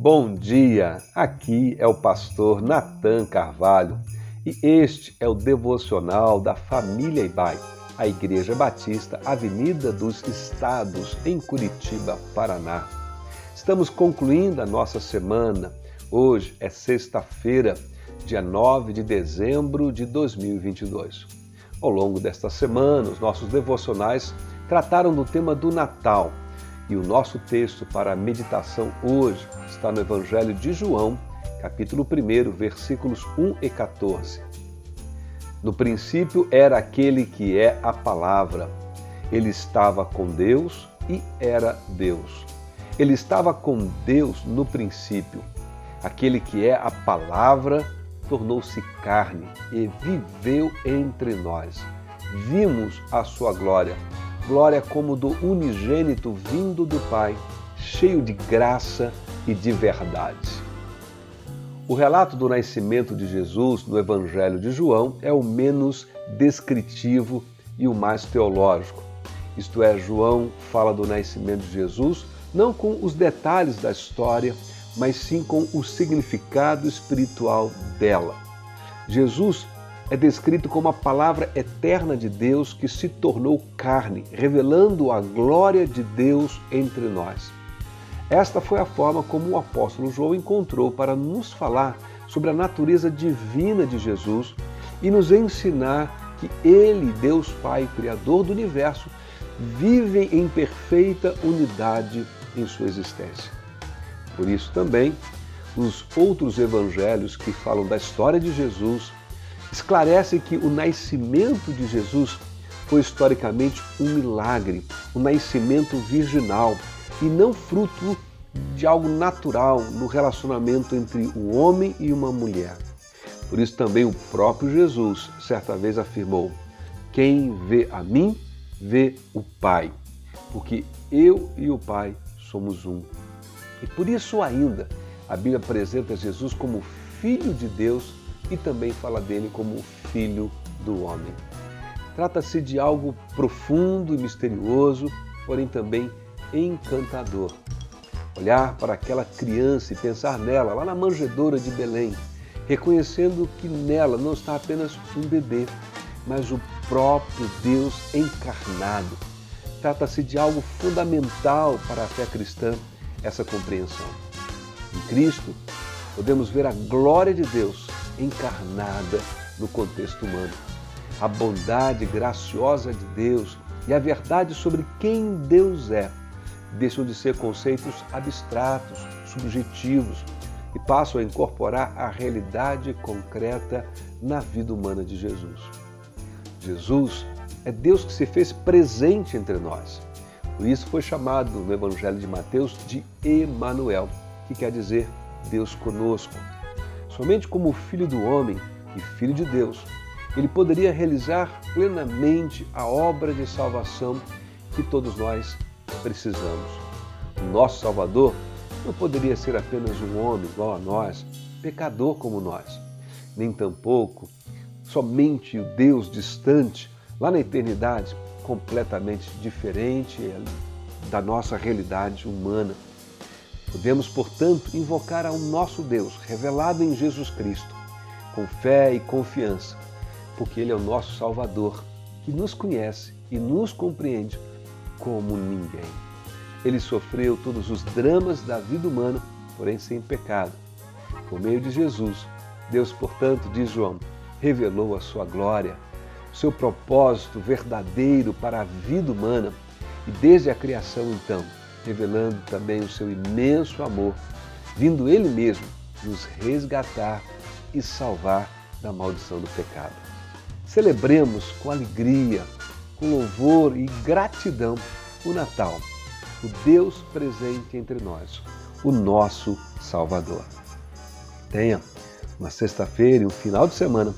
Bom dia! Aqui é o pastor Nathan Carvalho e este é o devocional da família Ibai, a Igreja Batista Avenida dos Estados, em Curitiba, Paraná. Estamos concluindo a nossa semana. Hoje é sexta-feira, dia 9 de dezembro de 2022. Ao longo desta semana, os nossos devocionais trataram do tema do Natal e o nosso texto para a meditação hoje está no Evangelho de João, capítulo 1, versículos 1 e 14. No princípio era aquele que é a palavra. Ele estava com Deus e era Deus. Ele estava com Deus no princípio. Aquele que é a palavra tornou-se carne e viveu entre nós. Vimos a sua glória glória como do unigênito vindo do Pai, cheio de graça e de verdade. O relato do nascimento de Jesus no Evangelho de João é o menos descritivo e o mais teológico. Isto é, João fala do nascimento de Jesus não com os detalhes da história, mas sim com o significado espiritual dela. Jesus é descrito como a palavra eterna de Deus que se tornou carne, revelando a glória de Deus entre nós. Esta foi a forma como o apóstolo João encontrou para nos falar sobre a natureza divina de Jesus e nos ensinar que Ele, Deus Pai, Criador do universo, vive em perfeita unidade em sua existência. Por isso também, os outros evangelhos que falam da história de Jesus esclarece que o nascimento de Jesus foi historicamente um milagre, um nascimento virginal e não fruto de algo natural no relacionamento entre o homem e uma mulher. Por isso também o próprio Jesus certa vez afirmou: Quem vê a mim, vê o Pai, porque eu e o Pai somos um. E por isso ainda a Bíblia apresenta Jesus como Filho de Deus e também fala dele como Filho do Homem. Trata-se de algo profundo e misterioso, porém também encantador. Olhar para aquela criança e pensar nela, lá na manjedoura de Belém, reconhecendo que nela não está apenas um bebê, mas o próprio Deus encarnado. Trata-se de algo fundamental para a fé cristã, essa compreensão. Em Cristo, podemos ver a glória de Deus encarnada no contexto humano. A bondade graciosa de Deus e a verdade sobre quem Deus é deixam de ser conceitos abstratos, subjetivos e passam a incorporar a realidade concreta na vida humana de Jesus. Jesus é Deus que se fez presente entre nós. Por isso foi chamado no Evangelho de Mateus de Emanuel, que quer dizer Deus conosco. Somente como filho do homem e filho de Deus, ele poderia realizar plenamente a obra de salvação que todos nós precisamos. O nosso Salvador não poderia ser apenas um homem igual a nós, pecador como nós, nem tampouco somente o Deus distante, lá na eternidade, completamente diferente da nossa realidade humana. Podemos, portanto, invocar ao nosso Deus, revelado em Jesus Cristo, com fé e confiança, porque Ele é o nosso Salvador, que nos conhece e nos compreende como ninguém. Ele sofreu todos os dramas da vida humana, porém sem pecado. Por meio de Jesus, Deus, portanto, diz João, revelou a sua glória, seu propósito verdadeiro para a vida humana e desde a criação, então, revelando também o seu imenso amor, vindo Ele mesmo nos resgatar e salvar da maldição do pecado. Celebremos com alegria, com louvor e gratidão o Natal, o Deus presente entre nós, o nosso Salvador. Tenha uma sexta-feira e um final de semana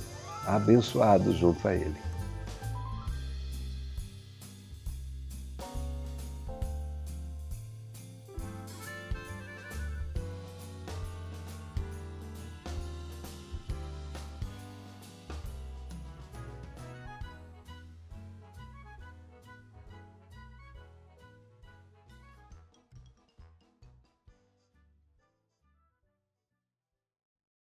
abençoado junto a Ele.